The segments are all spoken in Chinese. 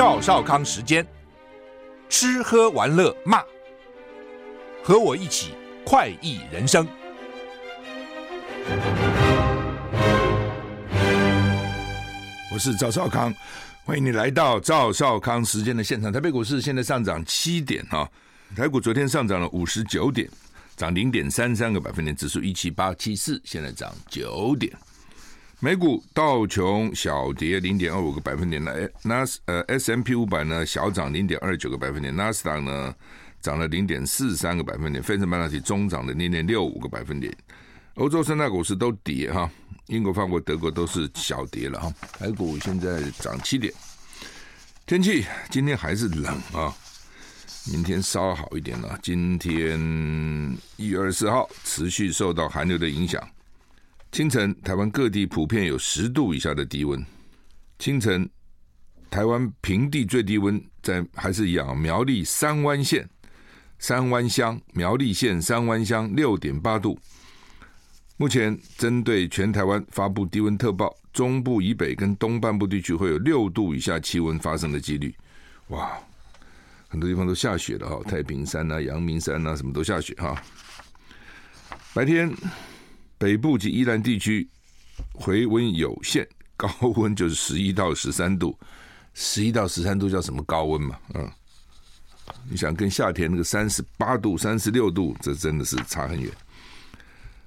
赵少康时间，吃喝玩乐骂，和我一起快意人生。我是赵少康，欢迎你来到赵少康时间的现场。台北股市现在上涨七点啊，台股昨天上涨了五十九点，涨零点三三个百分点，指数一七八七四，现在涨九点。美股道琼小跌零点二五个百分点，那纳斯呃 S M P 五百呢小涨零点二九个百分点，纳斯达呢涨了零点四三个百分点，费城半导体中涨了零点六五个百分点，欧洲三大股市都跌哈，英国、法国、德国都是小跌了哈，台股现在涨七点，天气今天还是冷啊，明天稍好一点了，今天一月二十四号持续受到寒流的影响。清晨，台湾各地普遍有十度以下的低温。清晨，台湾平地最低温在还是仰，苗栗三湾县三湾乡，苗栗县三湾乡六点八度。目前针对全台湾发布低温特报，中部以北跟东半部地区会有六度以下气温发生的几率。哇，很多地方都下雪了哈，太平山啊、阳明山啊，什么都下雪哈。白天。北部及宜兰地区回温有限，高温就是十一到十三度，十一到十三度叫什么高温嘛？嗯，你想跟夏天那个三十八度、三十六度，这真的是差很远。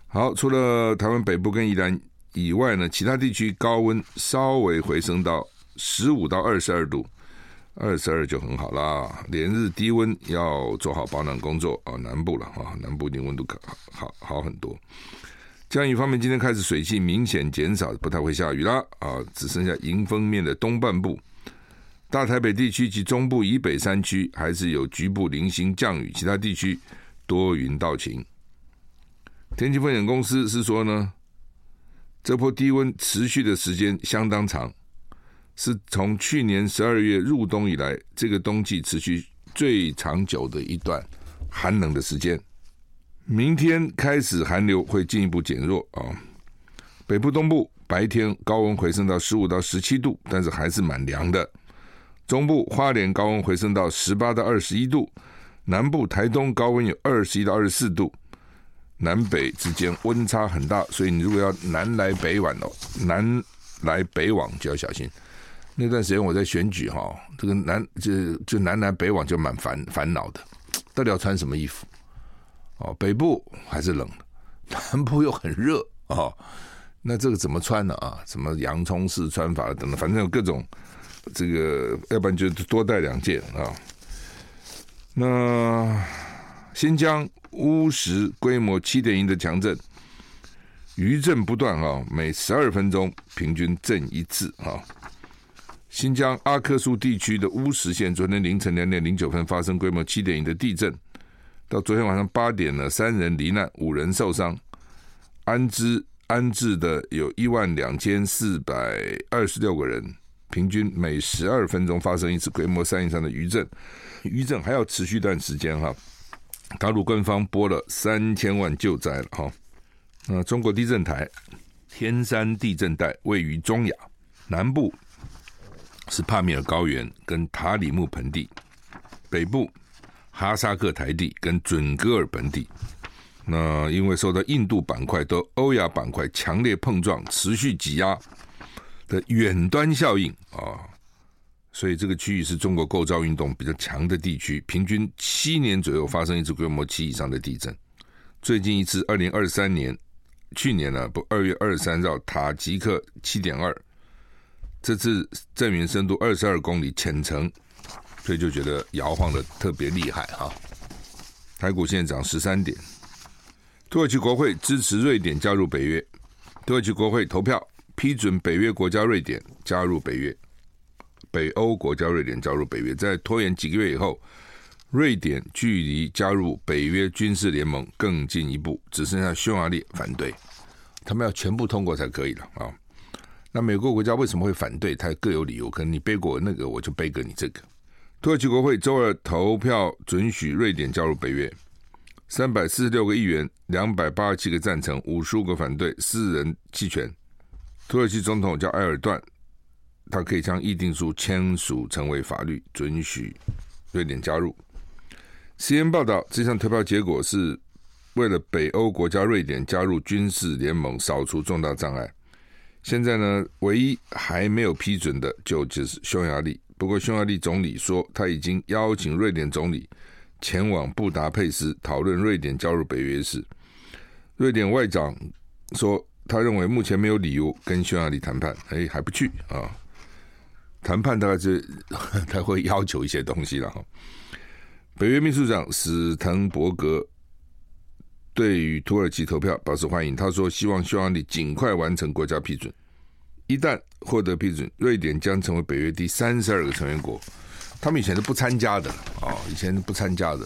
好，除了台湾北部跟宜兰以外呢，其他地区高温稍微回升到十五到二十二度，二十二就很好啦。连日低温要做好保暖工作啊，南部了啊，南部一定温度可好好很多。降雨方面，今天开始水汽明显减少，不太会下雨了啊，只剩下迎风面的东半部、大台北地区及中部以北山区还是有局部零星降雨，其他地区多云到晴。天气风险公司是说呢，这波低温持续的时间相当长，是从去年十二月入冬以来，这个冬季持续最长久的一段寒冷的时间。明天开始寒流会进一步减弱啊，北部、东部白天高温回升到十五到十七度，但是还是蛮凉的。中部、花莲高温回升到十八到二十一度，南部、台东高温有二十一到二十四度，南北之间温差很大，所以你如果要南来北往哦，南来北往就要小心。那段时间我在选举哈，这个南就就南来北往就蛮烦烦恼的，到底要穿什么衣服？哦，北部还是冷的，南部又很热哦。那这个怎么穿呢？啊，什么洋葱式穿法等等，反正有各种这个，要不然就多带两件啊。那新疆乌什规模七点一的强震，余震不断啊，每十二分钟平均震一次啊。新疆阿克苏地区的乌什县昨天凌晨两点零九分发生规模七点一的地震。到昨天晚上八点呢，三人罹难，五人受伤，安置安置的有一万两千四百二十六个人，平均每十二分钟发生一次规模三以上的余震，余震还要持续一段时间哈。大陆官方拨了三千万救灾了哈。那中国地震台天山地震带位于中亚南部，是帕米尔高原跟塔里木盆地，北部。哈萨克台地跟准噶尔本地，那因为受到印度板块和欧亚板块强烈碰撞、持续挤压的远端效应啊，所以这个区域是中国构造运动比较强的地区，平均七年左右发生一次规模七以上的地震。最近一次，二零二三年，去年呢，不，二月二十三日，塔吉克七点二，这次震源深度二十二公里，浅层。所以就觉得摇晃的特别厉害哈，台股现在涨十三点。土耳其国会支持瑞典加入北约，土耳其国会投票批准北约国家瑞典加入北约，北欧国家瑞典加入北约，在拖延几个月以后，瑞典距离加入北约军事联盟更进一步，只剩下匈牙利反对，他们要全部通过才可以了啊。那美国国家为什么会反对？他各有理由，可能你背过那个，我就背个你这个。土耳其国会周二投票准许瑞典加入北约，三百四十六个议员，两百八十七个赞成，五十五个反对，四人弃权。土耳其总统叫埃尔段，他可以将议定书签署成为法律，准许瑞典加入。CNN 报道，这项投票结果是为了北欧国家瑞典加入军事联盟扫除重大障碍。现在呢，唯一还没有批准的就就是匈牙利。不过，匈牙利总理说他已经邀请瑞典总理前往布达佩斯讨论瑞典加入北约时，瑞典外长说，他认为目前没有理由跟匈牙利谈判。哎，还不去啊？谈判大概是 他会要求一些东西了哈。北约秘书长史滕伯格对于土耳其投票表示欢迎，他说希望匈牙利尽快完成国家批准。一旦获得批准，瑞典将成为北约第三十二个成员国。他们以前是不参加的啊，以前是不参加的。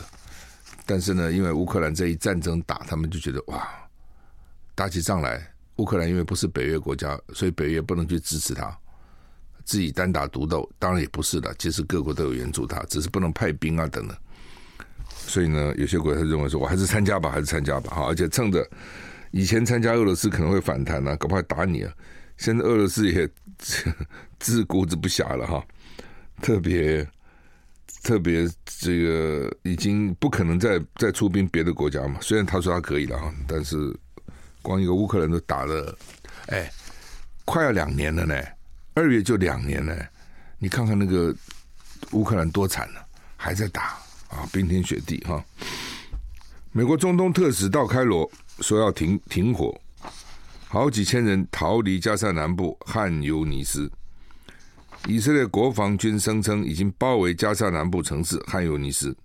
但是呢，因为乌克兰这一战争打，他们就觉得哇，打起仗来，乌克兰因为不是北约国家，所以北约不能去支持他，自己单打独斗，当然也不是的。其实各国都有援助他，只是不能派兵啊等等。所以呢，有些国家认为说，我还是参加吧，还是参加吧，哈。而且趁着以前参加俄罗斯可能会反弹呢、啊，搞不好打你啊。现在俄罗斯也 自顾自不暇了哈，特别特别这个已经不可能再再出兵别的国家嘛。虽然他说他可以了哈，但是光一个乌克兰都打了，哎，快要两年了呢。二月就两年了，你看看那个乌克兰多惨了，还在打啊，冰天雪地哈。美国中东特使道开罗说要停停火。好几千人逃离加萨南部汉尤尼斯。以色列国防军声称已经包围加萨南部城市汉尤尼斯，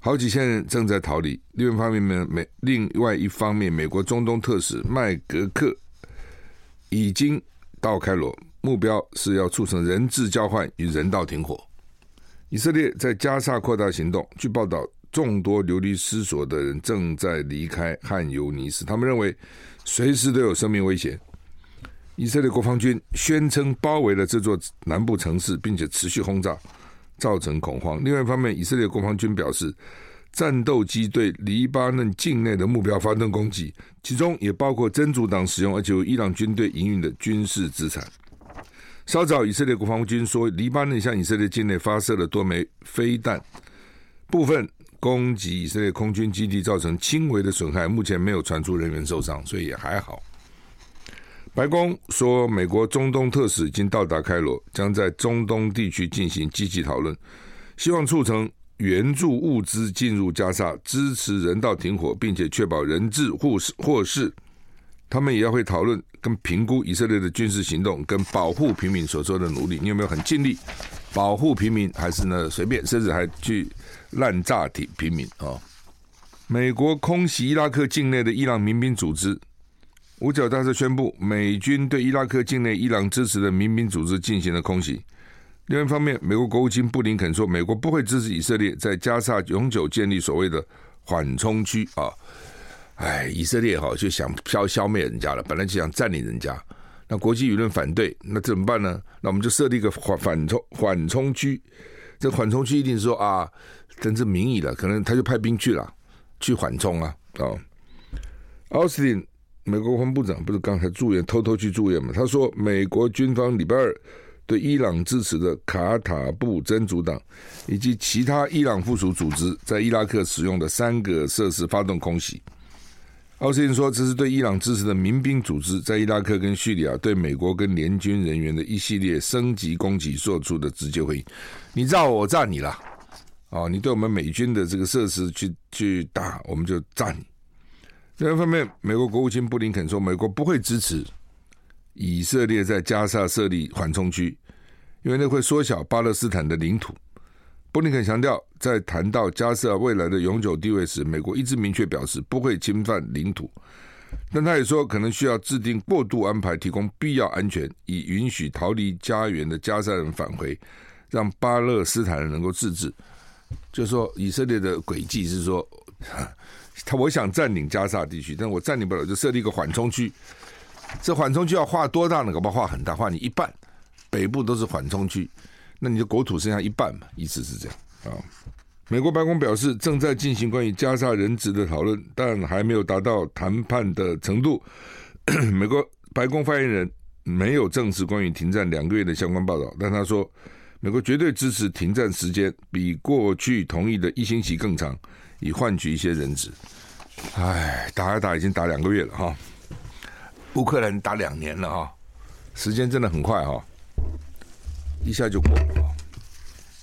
好几千人正在逃离。另一方面，美另外一方面，美国中东特使麦格克已经到开罗，目标是要促成人质交换与人道停火。以色列在加萨扩大行动，据报道，众多流离失所的人正在离开汉尤尼斯，他们认为。随时都有生命危险。以色列国防军宣称包围了这座南部城市，并且持续轰炸，造成恐慌。另外一方面，以色列国防军表示，战斗机对黎巴嫩境内的目标发动攻击，其中也包括真主党使用而且由伊朗军队营运的军事资产。稍早，以色列国防军说，黎巴嫩向以色列境内发射了多枚飞弹，部分。攻击以色列空军基地造成轻微的损害，目前没有传出人员受伤，所以也还好。白宫说，美国中东特使已经到达开罗，将在中东地区进行积极讨论，希望促成援助物资进入加沙，支持人道停火，并且确保人质获释获释。他们也要会讨论跟评估以色列的军事行动跟保护平民所做的努力。你有没有很尽力保护平民，还是呢随便，甚至还去？滥炸平平民啊！美国空袭伊拉克境内的伊朗民兵组织，五角大厦宣布，美军对伊拉克境内伊朗支持的民兵组织进行了空袭。另一方面，美国国务卿布林肯说，美国不会支持以色列在加沙永久建立所谓的缓冲区啊！哎，以色列哈就想消消灭人家了，本来就想占领人家，那国际舆论反对，那怎么办呢？那我们就设立一个缓缓冲缓冲区，这缓冲区一定是说啊。真正名义了，可能他就派兵去了，去缓冲啊！哦，奥斯汀，美国国防部长不是刚才住院，偷偷去住院嘛？他说，美国军方礼拜二对伊朗支持的卡塔布真主党以及其他伊朗附属组织在伊拉克使用的三个设施发动空袭。奥斯汀说，这是对伊朗支持的民兵组织在伊拉克跟叙利亚对美国跟联军人员的一系列升级攻击做出的直接回应。你炸我，我炸你了。哦，你对我们美军的这个设施去去打，我们就炸你。另一方面，美国国务卿布林肯说，美国不会支持以色列在加沙设立缓冲区，因为那会缩小巴勒斯坦的领土。布林肯强调，在谈到加沙未来的永久地位时，美国一直明确表示不会侵犯领土，但他也说可能需要制定过渡安排，提供必要安全，以允许逃离家园的加沙人返回，让巴勒斯坦人能够自治。就是说，以色列的轨迹是说，他我想占领加沙地区，但我占领不了，就设立一个缓冲区。这缓冲区要划多大呢？搞不好划很大，划你一半，北部都是缓冲区，那你的国土剩下一半嘛？意思是这样啊。美国白宫表示，正在进行关于加沙人质的讨论，但还没有达到谈判的程度。美国白宫发言人没有证实关于停战两个月的相关报道，但他说，美国绝对支持停战时间比过去同意的一星期更长，以换取一些人质。哎，打一打已经打两个月了哈，乌克兰打两年了哈，时间真的很快哈，一下就过了啊。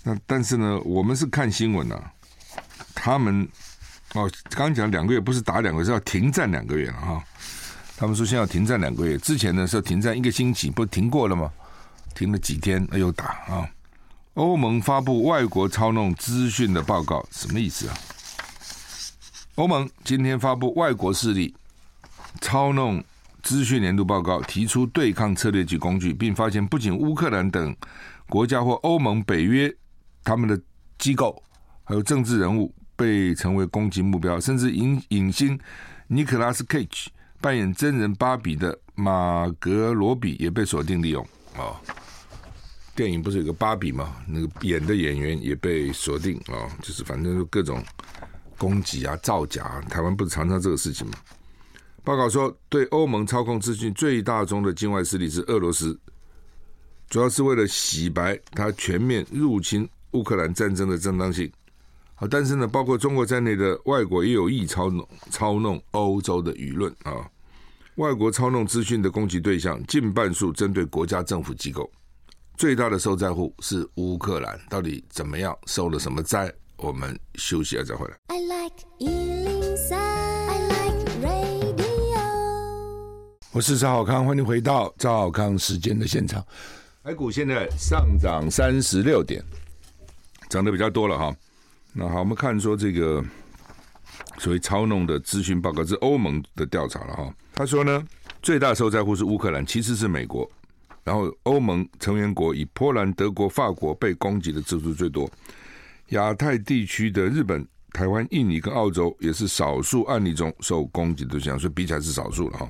那但是呢，我们是看新闻呐，他们哦，刚讲两个月不是打两个月，是要停战两个月了哈。他们说现在要停战两个月，之前呢是要停战一个星期，不停过了吗？停了几天又打啊。欧盟发布外国操弄资讯的报告，什么意思啊？欧盟今天发布外国势力操弄资讯年度报告，提出对抗策略及工具，并发现不仅乌克兰等国家或欧盟、北约他们的机构，还有政治人物被成为攻击目标，甚至影影星尼可拉斯·凯奇扮演真人芭比的马格罗比也被锁定利用啊。电影不是有个芭比吗？那个演的演员也被锁定啊，就是反正就各种攻击啊、造假。台湾不是常常这个事情吗？报告说，对欧盟操控资讯最大宗的境外势力是俄罗斯，主要是为了洗白他全面入侵乌克兰战争的正当性。好，但是呢，包括中国在内的外国也有意操弄操弄欧洲的舆论啊。外国操弄资讯的攻击对象近半数针对国家政府机构。最大的受灾户是乌克兰，到底怎么样？受了什么灾？我们休息一下再回来。我是赵少康，欢迎回到赵少康时间的现场。台股现在上涨三十六点，涨得比较多了哈。那好，我们看说这个所谓操弄的咨询报告是欧盟的调查了哈。他说呢，最大受灾户是乌克兰，其次是美国。然后，欧盟成员国以波兰、德国、法国被攻击的次数最多。亚太地区的日本、台湾、印尼跟澳洲也是少数案例中受攻击的对象，所以比起来是少数了哈。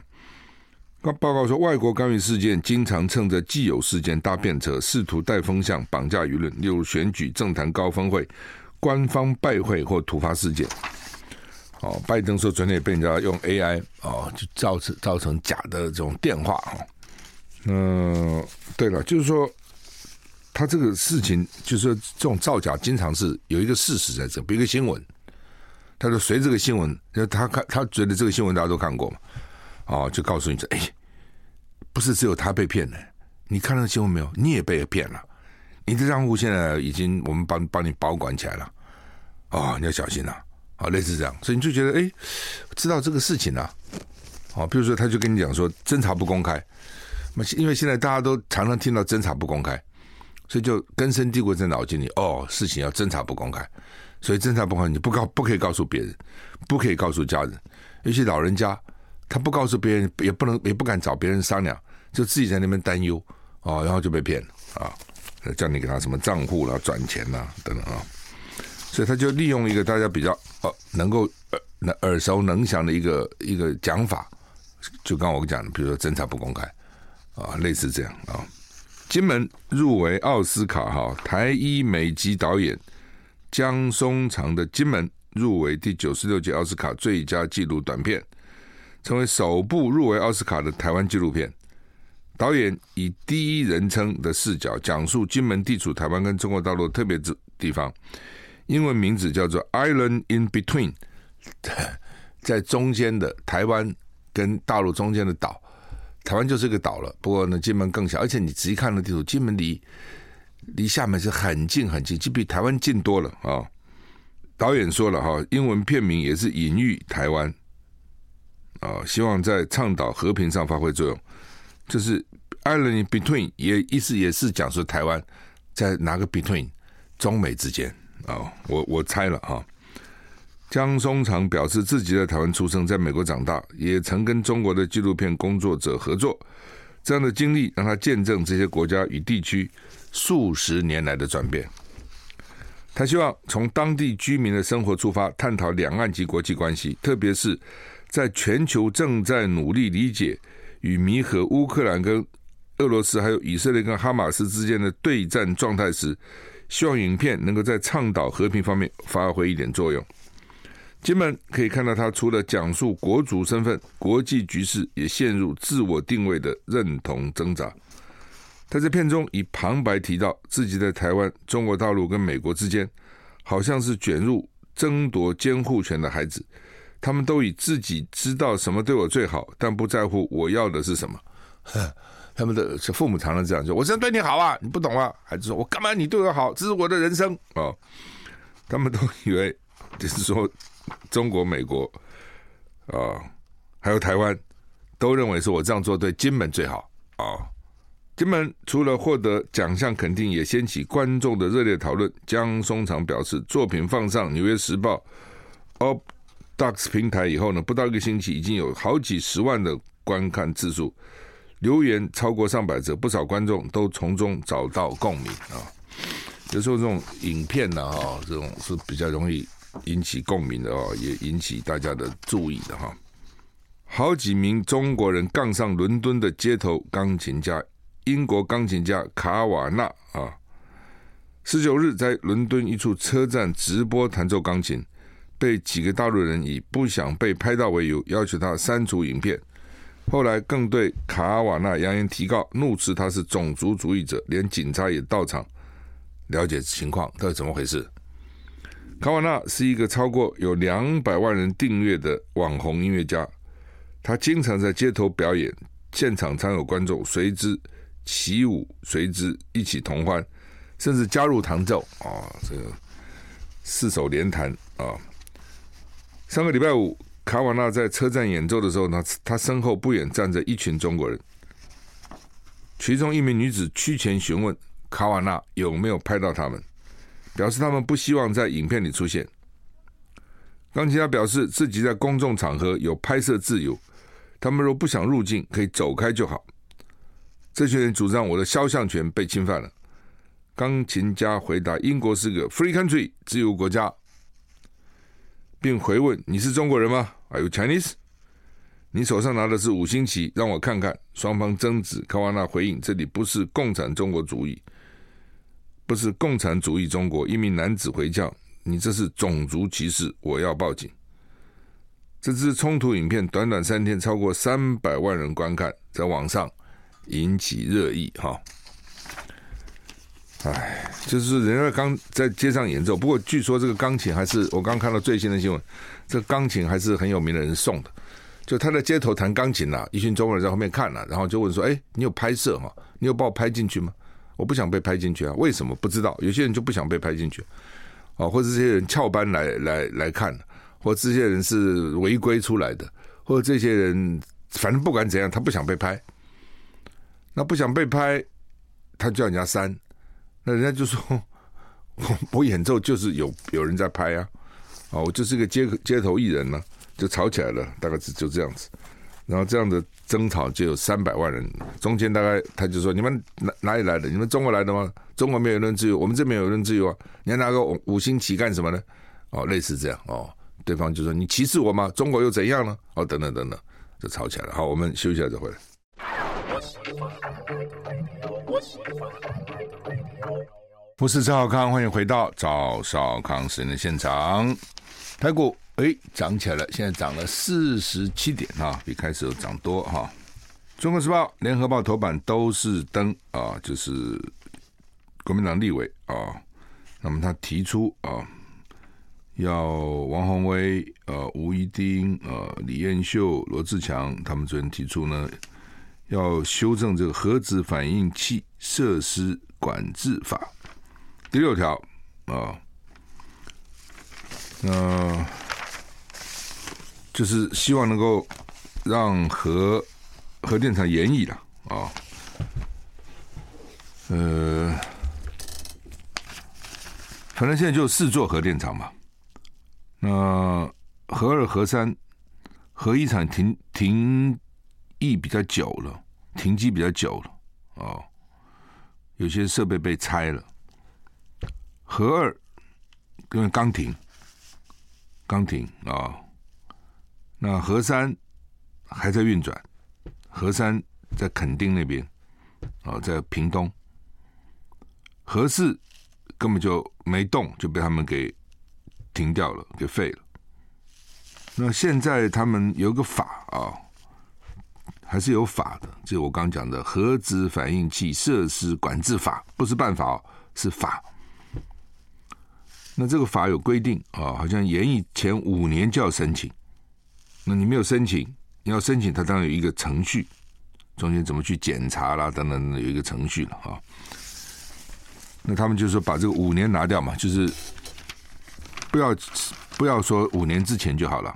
报告说，外国干预事件经常趁着既有事件搭便车，试图带风向、绑架舆论，例如选举、政坛高峰会、官方拜会或突发事件。哦，拜登说昨天也被人家用 AI 哦，就造成造成假的这种电话哈。嗯，对了，就是说，他这个事情，就是说，这种造假经常是有一个事实在这，比如一个新闻，他说随这个新闻，他看他觉得这个新闻大家都看过嘛，哦，就告诉你说，哎，不是只有他被骗的，你看到新闻没有？你也被骗了，你的账户现在已经我们帮帮你保管起来了，哦，你要小心了，啊，哦，类似这样，所以你就觉得，哎，知道这个事情啊，哦，比如说他就跟你讲说，侦查不公开。那因为现在大家都常常听到侦查不公开，所以就根深蒂固在脑筋里。哦，事情要侦查不公开，所以侦查不公开，你不告不可以告诉别人，不可以告诉家人，尤其老人家，他不告诉别人，也不能也不敢找别人商量，就自己在那边担忧哦，然后就被骗了啊，叫你给他什么账户啦、转钱啦等等啊，所以他就利用一个大家比较呃能够耳耳熟能详的一个一个讲法，就刚我讲的，比如说侦查不公开。啊，类似这样啊，金门入围奥斯卡哈，台裔美籍导演江松长的《金门》入围第九十六届奥斯卡最佳纪录短片，成为首部入围奥斯卡的台湾纪录片。导演以第一人称的视角讲述金门地处台湾跟中国大陆特别之地方，英文名字叫做 Island in Between，在中间的台湾跟大陆中间的岛。台湾就是个岛了，不过呢，金门更小，而且你仔细看那地图，金门离离厦门是很近很近，就比台湾近多了啊、哦。导演说了哈，英文片名也是隐喻台湾啊、希望在倡导和平上发挥作用。就是 Island in Between，也意思也是讲说台湾在哪个 Between 中美之间啊、哦，我我猜了哈。江松长表示，自己在台湾出生，在美国长大，也曾跟中国的纪录片工作者合作。这样的经历让他见证这些国家与地区数十年来的转变。他希望从当地居民的生活出发，探讨两岸及国际关系，特别是在全球正在努力理解与弥合乌克兰跟俄罗斯，还有以色列跟哈马斯之间的对战状态时，希望影片能够在倡导和平方面发挥一点作用。金门可以看到，他除了讲述国族身份，国际局势也陷入自我定位的认同挣扎。他在片中以旁白提到，自己在台湾、中国大陆跟美国之间，好像是卷入争夺监护权的孩子。他们都以自己知道什么对我最好，但不在乎我要的是什么。他们的父母常常这样说：“我是对你好啊，你不懂啊。”孩子说：“我干嘛你对我好？这是我的人生啊。”他们都以为就是说。中国、美国，啊、还有台湾，都认为是我这样做对金门最好啊、金门除了获得奖项肯定，也掀起观众的热烈讨论。江松长表示，作品放上《纽约时报》Ducks 平台以后呢，不到一个星期，已经有好几十万的观看次数，留言超过上百则，不少观众都从中找到共鸣啊。有时候这种影片呢，哈，这种是比较容易。引起共鸣的哦，也引起大家的注意的哈。好几名中国人杠上伦敦的街头钢琴家，英国钢琴家卡瓦纳啊，十九日在伦敦一处车站直播弹奏钢琴，被几个大陆人以不想被拍到为由，要求他删除影片。后来更对卡瓦纳扬言提告，怒斥他是种族主义者，连警察也到场了解情况，到底怎么回事？卡瓦纳是一个超过有两百万人订阅的网红音乐家，他经常在街头表演，现场常有观众随之起舞，随之一起同欢，甚至加入弹奏啊，这个四手联弹啊。上个礼拜五，卡瓦纳在车站演奏的时候呢，他身后不远站着一群中国人，其中一名女子趋前询问卡瓦纳有没有拍到他们。表示他们不希望在影片里出现。钢琴家表示自己在公众场合有拍摄自由，他们若不想入境，可以走开就好。这群人主张我的肖像权被侵犯了。钢琴家回答：“英国是个 free country，自由国家。”并回问：“你是中国人吗？Are you Chinese？” 你手上拿的是五星旗，让我看看。双方争执，卡瓦纳回应：“这里不是共产中国主义。”不是共产主义中国，一名男子回叫：“你这是种族歧视，我要报警。”这支冲突影片短短三天，超过三百万人观看，在网上引起热议。哈，哎，就是人家刚在街上演奏，不过据说这个钢琴还是我刚看到最新的新闻，这钢琴还是很有名的人送的。就他在街头弹钢琴呐，一群中国人在后面看了，然后就问说：“哎，你有拍摄吗？你有把我拍进去吗？”我不想被拍进去啊？为什么？不知道。有些人就不想被拍进去，啊，或者这些人翘班来来来看，或者这些人是违规出来的，或者这些人反正不管怎样，他不想被拍。那不想被拍，他叫人家删，那人家就说我我演奏就是有有人在拍啊，啊，我就是一个街街头艺人呢，就吵起来了，大概是就这样子。然后这样的争吵就有三百万人，中间大概他就说：“你们哪哪里来的？你们中国来的吗？中国没有言论自由，我们这边有言论自由啊！你还拿个五星旗干什么呢？”哦，类似这样哦，对方就说：“你歧视我吗？中国又怎样呢？”哦，等等等等，就吵起来了。好，我们休息一下再回来。我是赵少康，欢迎回到赵少康时间的现场，台股。哎，涨起来了！现在涨了四十七点啊，比开始有涨多哈。中国时报、联合报头版都是登啊，就是国民党立委啊。那么他提出啊，要王宏威、呃吴怡丁、呃李彦秀、罗志强他们昨天提出呢，要修正这个核子反应器设施管制法第六条啊，那。就是希望能够让核核电厂延役了啊，呃，反正现在就四座核电厂嘛。那核二、核三、核一厂停停役比较久了，停机比较久了哦，有些设备被拆了。核二因为刚停，刚停啊。那核三还在运转，核三在垦丁那边，啊，在屏东。核四根本就没动，就被他们给停掉了，给废了。那现在他们有个法啊，还是有法的，就我刚讲的核子反应器设施管制法，不是办法哦，是法。那这个法有规定啊，好像延役前五年就要申请。那你没有申请，你要申请，它当然有一个程序，中间怎么去检查啦，等等，有一个程序了啊。那他们就说把这个五年拿掉嘛，就是不要不要说五年之前就好了。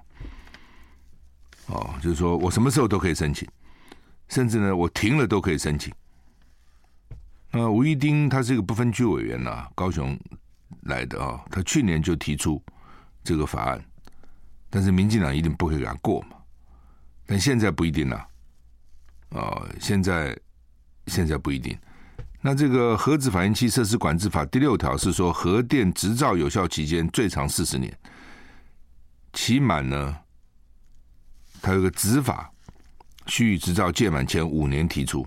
哦，就是说我什么时候都可以申请，甚至呢，我停了都可以申请。那吴一丁他是一个不分区委员呐，高雄来的啊，他去年就提出这个法案，但是民进党一定不会给他过嘛。但现在不一定了，哦，现在现在不一定。那这个核子反应器设施管制法第六条是说，核电执照有效期间最长四十年，期满呢？它有个执法，须予执照届满前五年提出，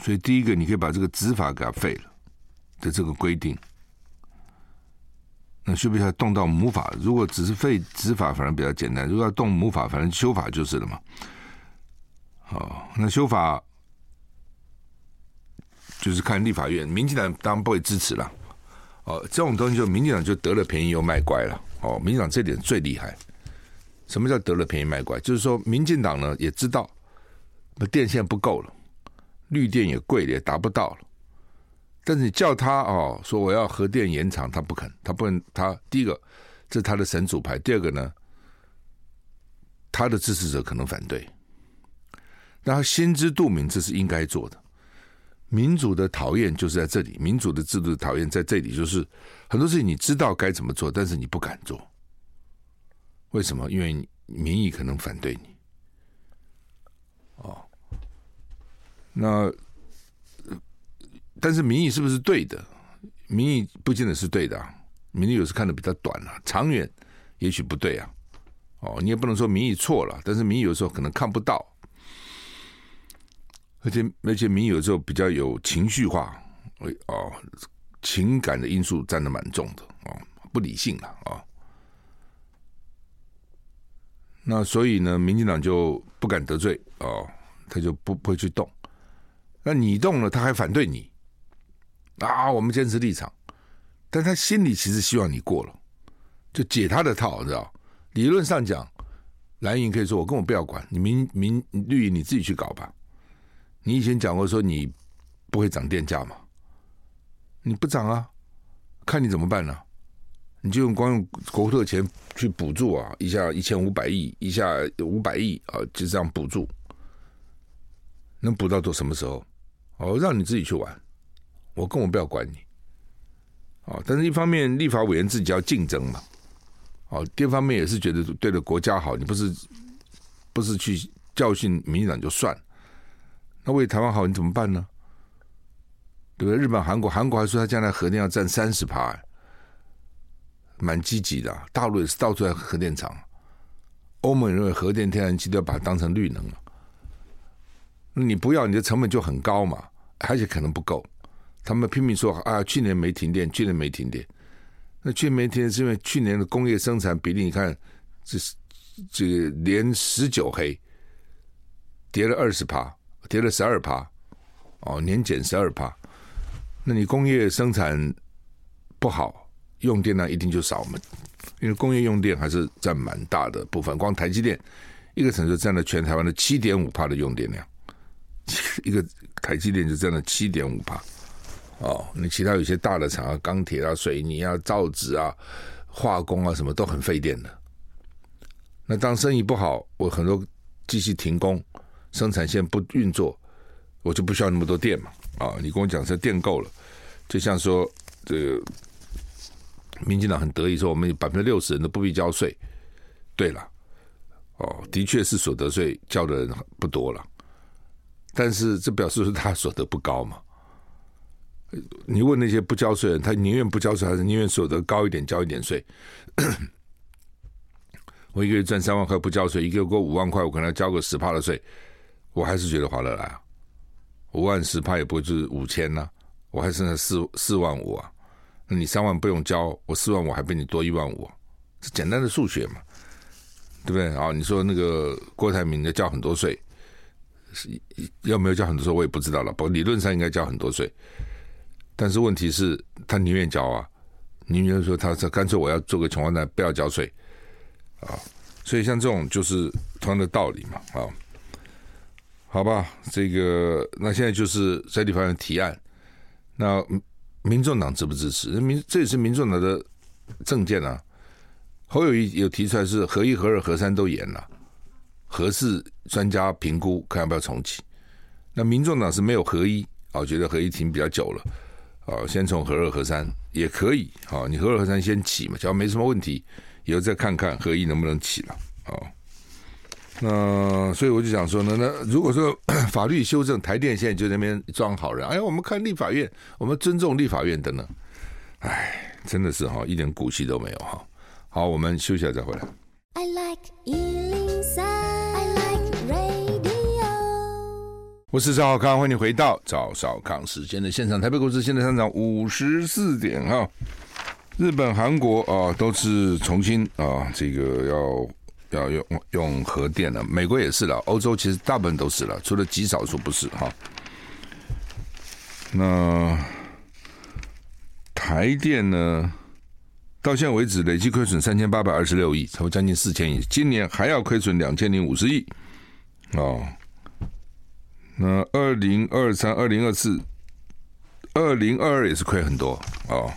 所以第一个你可以把这个执法给它废了的这个规定。那需不需要动到母法？如果只是废执法，反而比较简单；如果要动母法，反正修法就是了嘛。哦，那修法就是看立法院，民进党当然不会支持了。哦，这种东西就民进党就得了便宜又卖乖了。哦，民进党这点最厉害。什么叫得了便宜卖乖？就是说，民进党呢也知道，那电线不够了，绿电也贵了，也达不到了。但是你叫他哦，说我要核电延长，他不肯，他不能。他第一个，这是他的神主牌；第二个呢，他的支持者可能反对。但他心知肚明，这是应该做的。民主的讨厌就是在这里，民主的制度的讨厌在这里，就是很多事情你知道该怎么做，但是你不敢做。为什么？因为民意可能反对你。哦，那但是民意是不是对的？民意不见得是对的啊。民意有时看得比较短了，长远也许不对啊。哦，你也不能说民意错了，但是民意有时候可能看不到，而且而且民意有时候比较有情绪化，哦，情感的因素占的蛮重的哦，不理性了啊。哦那所以呢，民进党就不敢得罪哦，他就不不会去动。那你动了，他还反对你啊？我们坚持立场，但他心里其实希望你过了，就解他的套，知道？理论上讲，蓝营可以说我根本不要管你，民民绿营你自己去搞吧。你以前讲过说你不会涨电价嘛？你不涨啊？看你怎么办呢？你就用光用国库的钱去补助啊，一下一千五百亿，一下五百亿啊，就这样补助，能补到到什么时候？哦，让你自己去玩，我根本不要管你。哦，但是一方面立法委员自己要竞争嘛，哦，第二方面也是觉得对了国家好，你不是不是去教训民进党就算，那为台湾好你怎么办呢？对不对？日本、韩国，韩国还说他将来核电要占三十趴。蛮积极的，大陆也是到处在核电厂。欧盟认为核电、天然气都要把它当成绿能了。你不要，你的成本就很高嘛，而且可能不够。他们拼命说啊，去年没停电，去年没停电。那去年没停电是因为去年的工业生产比例，你看这是这个连十九黑，跌了二十趴，跌了十二趴，哦，年减十二趴。那你工业生产不好。用电量一定就少嘛，因为工业用电还是占蛮大的部分。光台积电一个城市占了全台湾的七点五帕的用电量，一个台积电就占了七点五帕。哦，你其他有些大的厂啊，钢铁啊、水泥啊、造纸啊、化工啊，什么都很费电的。那当生意不好，我很多机器停工，生产线不运作，我就不需要那么多电嘛。啊，你跟我讲说电够了，就像说这个。民进党很得意说，我们百分之六十人都不必交税。对了，哦，的确是所得税交的人不多了，但是这表示说他所得不高嘛？你问那些不交税人，他宁愿不交税，还是宁愿所得高一点交一点税？我一个月赚三万块不交税，一个月给我五万块，我可能要交个十趴的税，我还是觉得划得来啊。五万十趴也不会就是五千呐，我还剩下四四万五啊。那你三万不用交，我四万我还比你多一万五，这简单的数学嘛。对不对啊？你说那个郭台铭要交很多税，是要没有交很多税，我也不知道了。不理论上应该交很多税，但是问题是，他宁愿交啊，宁愿说他这干脆我要做个穷光蛋，不要交税啊。所以像这种就是同样的道理嘛，啊，好吧，这个那现在就是在地法院提案，那民众党支不支持？民这也是民众党的政见啊。侯友谊有提出来是合一、合二、合三都严了，核四专家评估看要不要重启。那民众党是没有合一啊，觉得合一停比较久了啊，先从合二、合三也可以啊，你合二、合三先起嘛，只要没什么问题。以后再看看合一能不能起了啊？那所以我就想说呢，那如果说 法律修正，台电现在就在那边装好人，哎呀，我们看立法院，我们尊重立法院等等，哎，真的是哈，一点骨气都没有哈。好，我们休息一下再回来。I like 103, I like radio。我是赵少康，欢迎你回到赵少康时间的现场。台北股市现在上涨五十四点哈。日本、韩国啊，都是重新啊，这个要要用用核电了。美国也是了，欧洲其实大部分都是了，除了极少数不是哈。那台电呢，到现在为止累计亏损三千八百二十六亿，差不多将近四千亿，今年还要亏损两千零五十亿哦。那二零二三、二零二四、二零二二也是亏很多哦。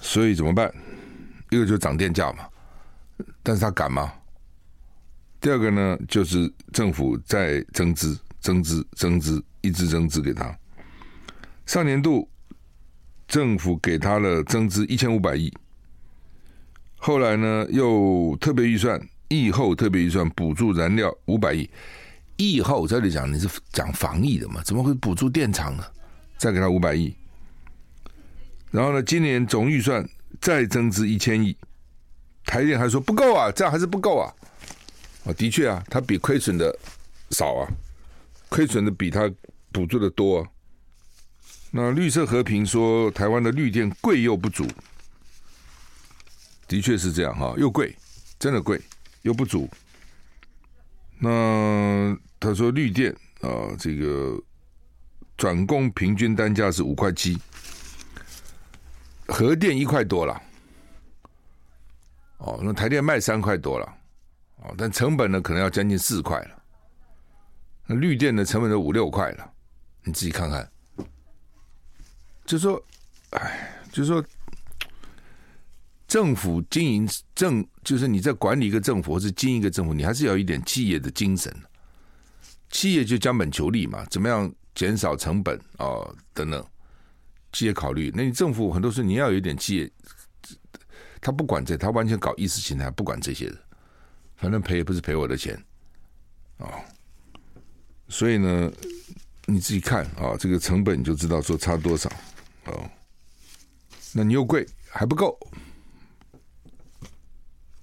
所以怎么办？一个就涨电价嘛，但是他敢吗？第二个呢，就是政府在增资、增资、增资，一直增资给他。上年度政府给他了增资一千五百亿，后来呢又特别预算疫后特别预算补助燃料五百亿。疫后这里讲你是讲防疫的嘛？怎么会补助电厂呢？再给他五百亿。然后呢，今年总预算再增资一千亿，台电还说不够啊，这样还是不够啊。啊，的确啊，它比亏损的少啊，亏损的比它补助的多。那绿色和平说台湾的绿电贵又不足，的确是这样哈，又贵，真的贵又不足。那他说绿电啊，这个转供平均单价是五块七。核电一块多了，哦，那台电卖三块多了，哦，但成本呢可能要将近四块了。那绿电的成本都五六块了，你自己看看。就说，哎，就说政府经营政，就是你在管理一个政府或是经营一个政府，你还是要有一点企业的精神。企业就将本求利嘛，怎么样减少成本、哦，等等。企业考虑，那你政府很多时候你要有一点企业，他不管这，他完全搞意识形态，不管这些的，反正赔也不是赔我的钱，哦，所以呢，你自己看啊、这个成本你就知道说差多少，哦，那你又贵还不够，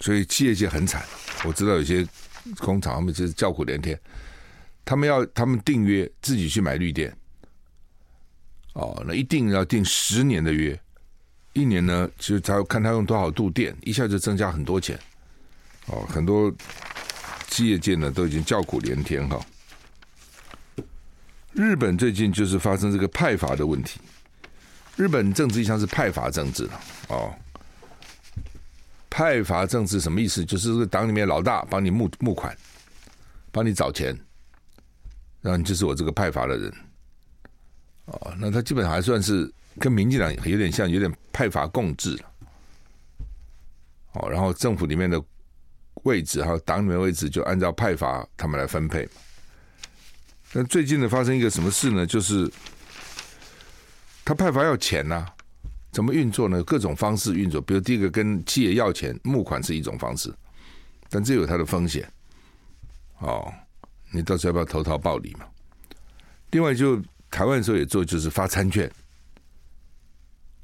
所以企业界很惨，我知道有些工厂他们就是叫苦连天，他们要他们订约自己去买绿电。哦，那一定要订十年的约，一年呢，其实他看他用多少度电，一下就增加很多钱。哦，很多企业界呢都已经叫苦连天哈。日本最近就是发生这个派阀的问题，日本政治一向是派阀政治了哦。派阀政治什么意思？就是这个党里面老大帮你募募款，帮你找钱，然后你就是我这个派阀的人。哦，那他基本还算是跟民进党有点像，有点派阀共治。哦，然后政府里面的位置还有党里面位置就按照派阀他们来分配。但最近呢，发生一个什么事呢？就是他派阀要钱呐、怎么运作呢？各种方式运作，比如第一个跟企业要钱募款是一种方式，但这有它的风险。哦，你到时候要不要投桃报李嘛？另外就。台湾的时候也做，就是发餐券，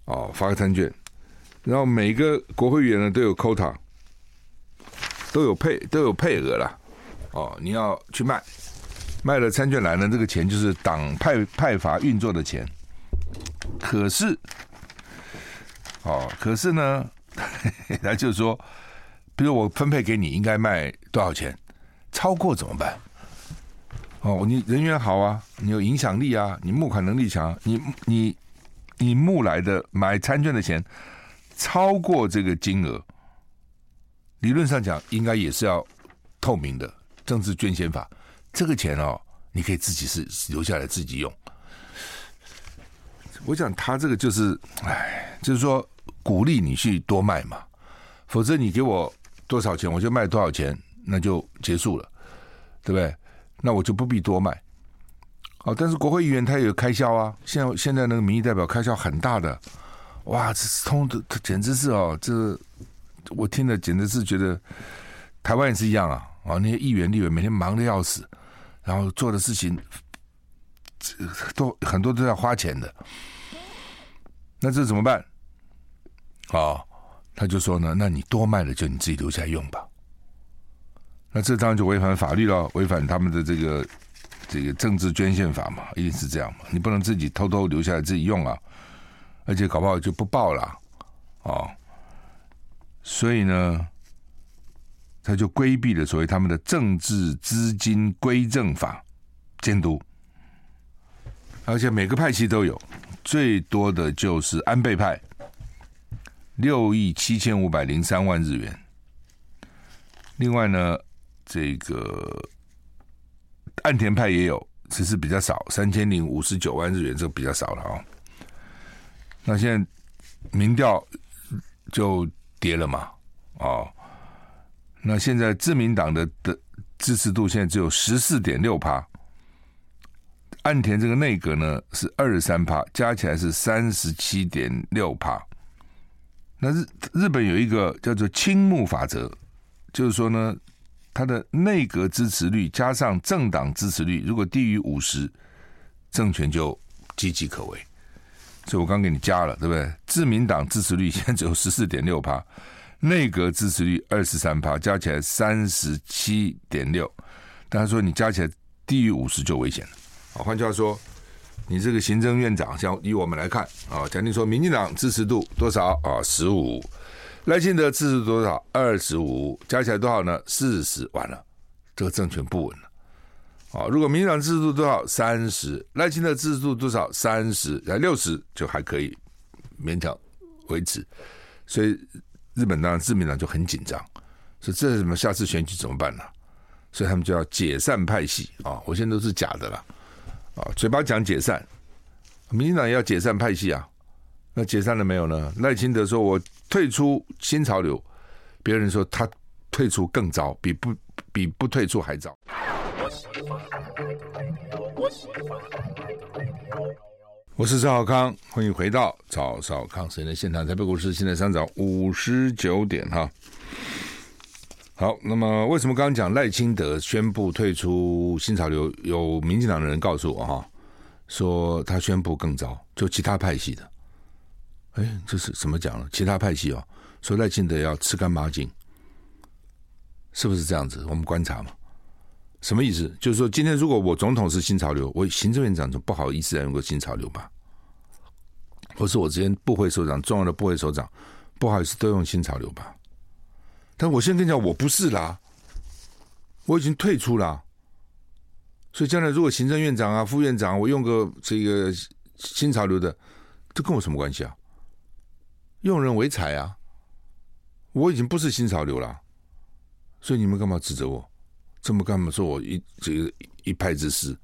哦，发个餐券，然后每个国会议员呢都有 quota，都有配都有配额了，哦，你要去卖，卖了餐券来呢，这个钱就是党派派阀运作的钱。可是，哦，可是呢，他就是说比如我分配给你应该卖多少钱，超过怎么办？哦，你人缘好啊，你有影响力啊，你募款能力强，你你你募来的买餐券的钱超过这个金额，理论上讲应该也是要透明的政治捐献法，这个钱哦，你可以自己是留下来自己用。我想他这个就是，哎，就是说鼓励你去多卖嘛，否则你给我多少钱我就卖多少钱，那就结束了，对不对？那我就不必多卖，哦，但是国会议员他也有开销啊。现在现在那个民意代表开销很大的，哇，这是通的，他简直是哦，这我听了简直是觉得台湾也是一样啊，啊，那些议员立委每天忙的要死，然后做的事情都很多都要花钱的，那这怎么办？哦，他就说呢，那你多卖了就你自己留下用吧。那这当然就违反法律了，违反他们的这个这个政治捐献法嘛，一定是这样嘛。你不能自己偷偷留下来自己用啊，而且搞不好就不报了、哦。所以呢，他就规避了所谓他们的政治资金归正法监督，而且每个派系都有，最多的就是安倍派，六亿七千五百零三万日元。另外呢。这个岸田派也有，只是比较少，三千零五十九万日元，这个比较少了啊、哦。那现在民调就跌了嘛，哦，那现在自民党的的支持度现在只有十四点六趴，岸田这个内阁呢是二十三趴，加起来是三十七点六趴。那日日本有一个叫做青木法则，就是说呢。他的内阁支持率加上政党支持率，如果低于五十，政权就岌岌可危。所以我刚给你加了，对不对？自民党支持率现在只有十四点六趴，内阁支持率二十三趴，加起来三十七点六。但他说你加起来低于五十就危险了。啊，换句话说，你这个行政院长，像以我们来看啊，假定说民进党支持度多少啊？十五。赖清德支持多少？二十五，加起来多少呢？四十。完了，这个政权不稳了。啊，如果民进党支持度多少？三十。赖清德支持度多少？三十，来六十就还可以勉强维持。所以日本当然自民党就很紧张，说这是什么？下次选举怎么办呢？所以他们就要解散派系啊！我现在都是假的了啊，嘴巴讲解散，民进党也要解散派系啊。那解散了没有呢？赖清德说：“我退出新潮流。”别人说他退出更糟，比不比不退出还糟。我是赵少康，欢迎回到赵少康时间的现场。台北股市现在上涨五十九点哈。好，那么为什么刚刚讲赖清德宣布退出新潮流？有民进党的人告诉我哈，说他宣布更糟，就其他派系的。哎，这是怎么讲呢？其他派系哦，说赖清德要吃干抹净，是不是这样子？我们观察嘛，什么意思？就是说，今天如果我总统是新潮流，我行政院长就不好意思来用个新潮流吧？或是我之前部会首长，重要的部会首长，不好意思都用新潮流吧？但我先跟你讲，我不是啦，我已经退出了，所以将来如果行政院长啊、副院长，我用个这个新潮流的，这跟我什么关系啊？用人唯才啊！我已经不是新潮流了，所以你们干嘛指责我？这么干嘛说我一这个一派之师？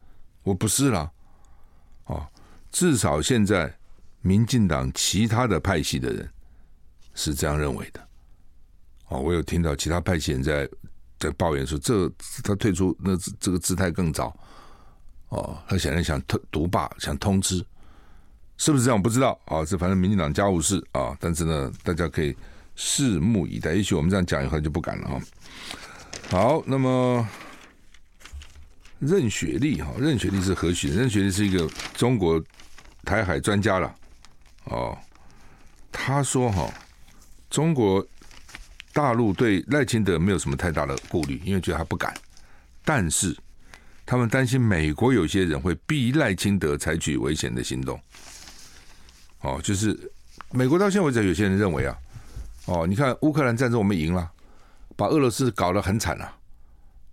我不是啦，哦，至少现在民进党其他的派系的人是这样认为的。哦，我有听到其他派系人在在抱怨说，这他退出那这个姿态更早。哦，他显然想独霸，想通吃。是不是这样？我不知道啊，这反正民进党家务事啊。但是呢，大家可以拭目以待。也许我们这样讲以后就不敢了啊。好，那么任雪莉哈，任雪莉是何许？任雪莉是一个中国台海专家了哦。他说哈，中国大陆对赖清德没有什么太大的顾虑，因为觉得他不敢。但是他们担心美国有些人会逼赖清德采取危险的行动。哦，就是美国到现在为止，有些人认为啊，哦，你看乌克兰战争我们赢了，把俄罗斯搞得很惨啊，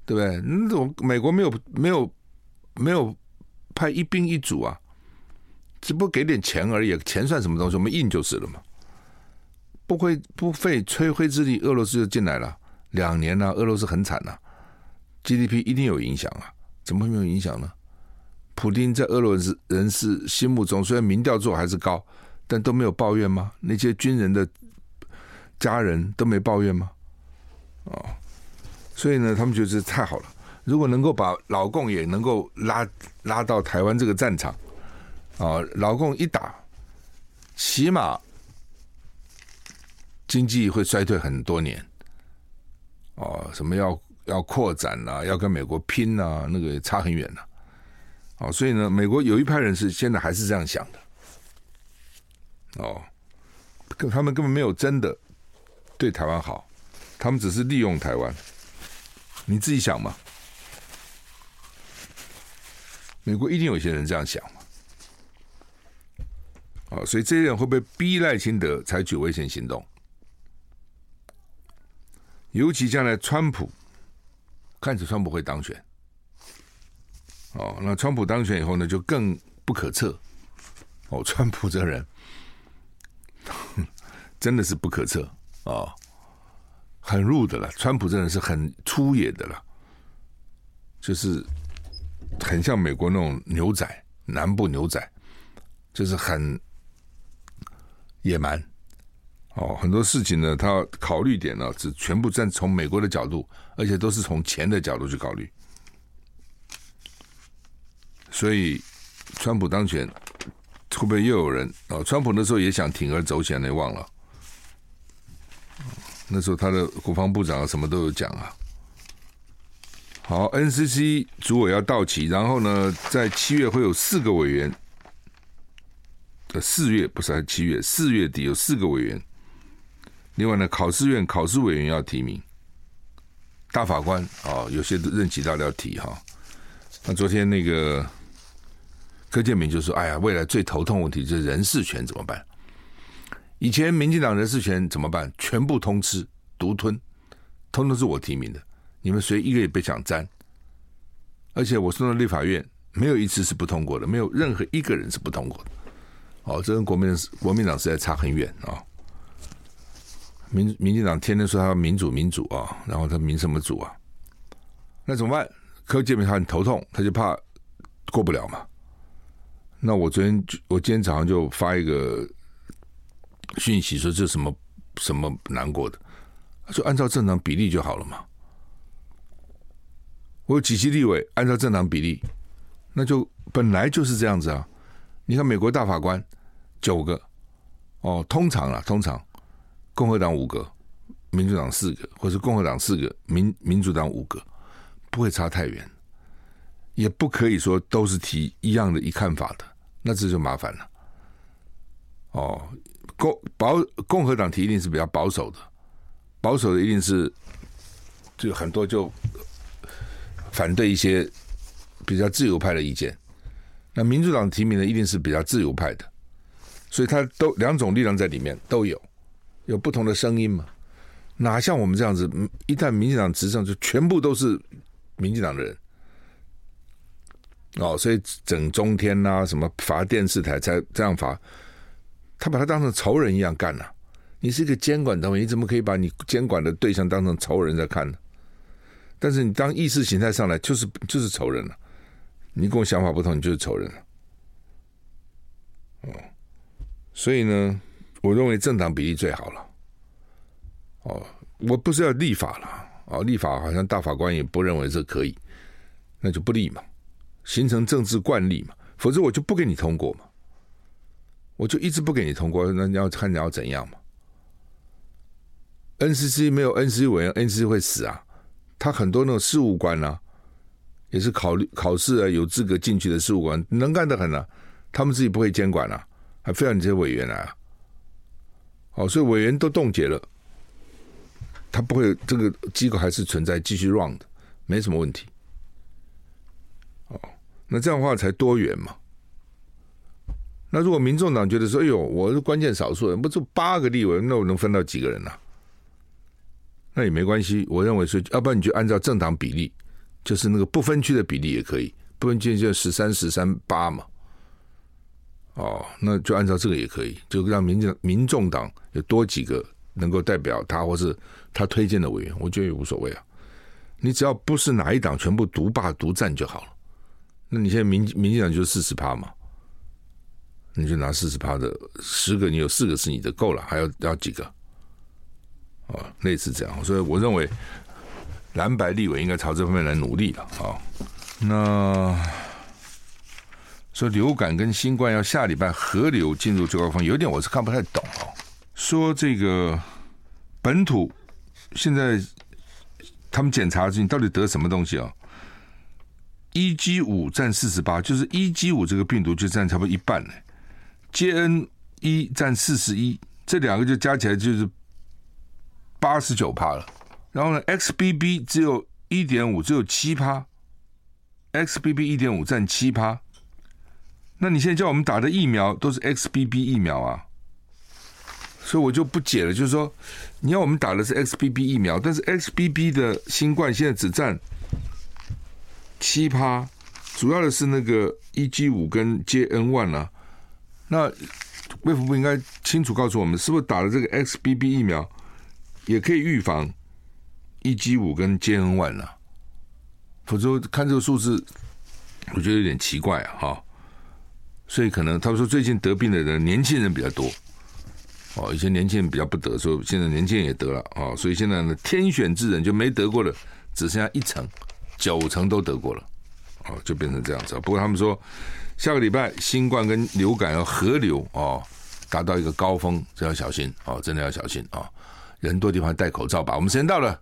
对不对？那种美国没有没有没有派一兵一卒啊，只不过给点钱而已，钱算什么东西？我们印就是了嘛，不会不费吹灰之力，俄罗斯就进来了，两年了，俄罗斯很惨呐，GDP 一定有影响啊，怎么会没有影响呢？普丁在俄罗斯人士心目中，虽然民调做还是高，但都没有抱怨吗？那些军人的家人都没抱怨吗？哦，所以呢，他们觉得太好了。如果能够把老共也能够拉拉到台湾这个战场，啊，老共一打，起码经济会衰退很多年。哦，什么要要扩展呐、啊，要跟美国拼呐、啊，那个差很远呐。哦，所以呢，美国有一派人是现在还是这样想的。哦，跟他们根本没有真的对台湾好。他们只是利用台湾，你自己想嘛？美国一定有些人这样想嘛？哦，所以这些人会不会逼赖清德采取危险行动？尤其将来川普看着川普会当选，哦，那川普当选以后呢，就更不可测。哦，川普这人真的是不可测啊。哦很入的了，川普这人是很粗野的了，就是很像美国那种牛仔，南部牛仔，就是很野蛮。哦，很多事情呢，他考虑点呢，是全部站从美国的角度，而且都是从钱的角度去考虑。所以，川普当选会不会又有人？哦，川普那时候也想铤而走险，你忘了？那时候他的国防部长什么都有讲啊。好，NCC 主委要到期，然后呢，在七月会有四个委员。呃，四月不是还七月？四月底有四个委员。另外呢，考试院考试委员要提名大法官啊，有些任期到了要提哈。那昨天那个柯建铭就说：“哎呀，未来最头痛问题就是人事权怎么办？”以前民进党人事权怎么办？全部通吃、独吞，通通是我提名的，你们谁一个也别想沾。而且我送到立法院，没有一次是不通过的，没有任何一个人是不通过的。哦，这跟国民国民党实在差很远啊、民民进党天天说他民主民主啊、然后他民什么主啊？那怎么办？柯建铭他很头痛，他就怕过不了嘛。那我昨天我今天早上就发一个。讯息说这什么什么难过的，就按照正常比例就好了嘛。我有几期立委按照正常比例，那就本来就是这样子啊。你看美国大法官九个，哦，通常啊，通常共和党五个，民主党四个，或是共和党四个，民民主党五个，不会差太远，也不可以说都是提一样的一看法的，那这就麻烦了。哦。共保共和党提一定是比较保守的，保守的一定是就很多就反对一些比较自由派的意见。那民主党提名的一定是比较自由派的，所以他都两种力量在里面都有，有不同的声音嘛。哪像我们这样子，一旦民进党执政，就全部都是民进党的人。哦，所以整中天呐、什么罚电视台才这样罚。他把他当成仇人一样干了，你是一个监管单位，你怎么可以把你监管的对象当成仇人在看呢？但是你当意识形态上来，就是就是仇人了。你跟我想法不同，你就是仇人了。哦，所以呢，我认为政党比例最好了。哦，我不是要立法了哦，立法好像大法官也不认为这可以，那就不立嘛，形成政治惯例嘛，否则我就不给你通过嘛。我就一直不给你通过，那你要看你要怎样嘛？NCC 没有 NCC 委员，NCC 会死啊！他很多那种事务官啊，也是考虑考试啊，有资格进去的事务官，能干得很啊。他们自己不会监管啊，还非要你这些委员来啊。好，所以委员都冻结了，他不会这个机构还是存在，继续 run 的，没什么问题。那这样的话才多元嘛。那如果民众党觉得说：“哎呦，我是关键少数人，不就八个立委，那我能分到几个人呢、啊？那也没关系。我认为说，要不然你就按照政党比例，就是那个不分区的比例也可以，不分区就十三十三八嘛。哦，那就按照这个也可以，就让民进民众党有多几个能够代表他，或是他推荐的委员，我觉得也无所谓啊。你只要不是哪一党全部独霸独占就好了。那你现在民民进党就是四十趴嘛，你就拿四十趴的十个，你有四个是你的够了，还要要几个？啊，类似这样，所以我认为蓝白立委应该朝这方面来努力了啊。那说流感跟新冠要下礼拜合流进入最高峰，有点我是看不太懂哦。说这个本土现在他们检查你到底得什么东西啊？EG 五占四十八，就是 EG 五这个病毒就占差不多一半呢。JN 一占四十一，这两个就加起来就是。八十九趴了，然后呢，XBB 只有一点五，只有七趴，XBB 一点五占七趴。那你现在叫我们打的疫苗都是 XBB 疫苗啊，所以我就不解了，就是说你要我们打的是 XBB 疫苗，但是 XBB 的新冠现在只占七趴，主要的是那个 EG 五跟 JN one 啊。那卫福部应该清楚告诉我们，是不是打了这个 XBB 疫苗？也可以预防 EG 五跟 JN one 呢，否则看这个数字，我觉得有点奇怪啊，哈。所以可能他们说最近得病的人年轻人比较多，哦，以前年轻人比较不得，所以现在年轻人也得了啊，所以现在呢，天选之人就没得过的，只剩下一层，九成都得过了，哦，就变成这样子。不过他们说下个礼拜新冠跟流感要合流哦，达到一个高峰，这要小心哦，真的要小心啊。人多地方戴口罩吧。我们时间到了。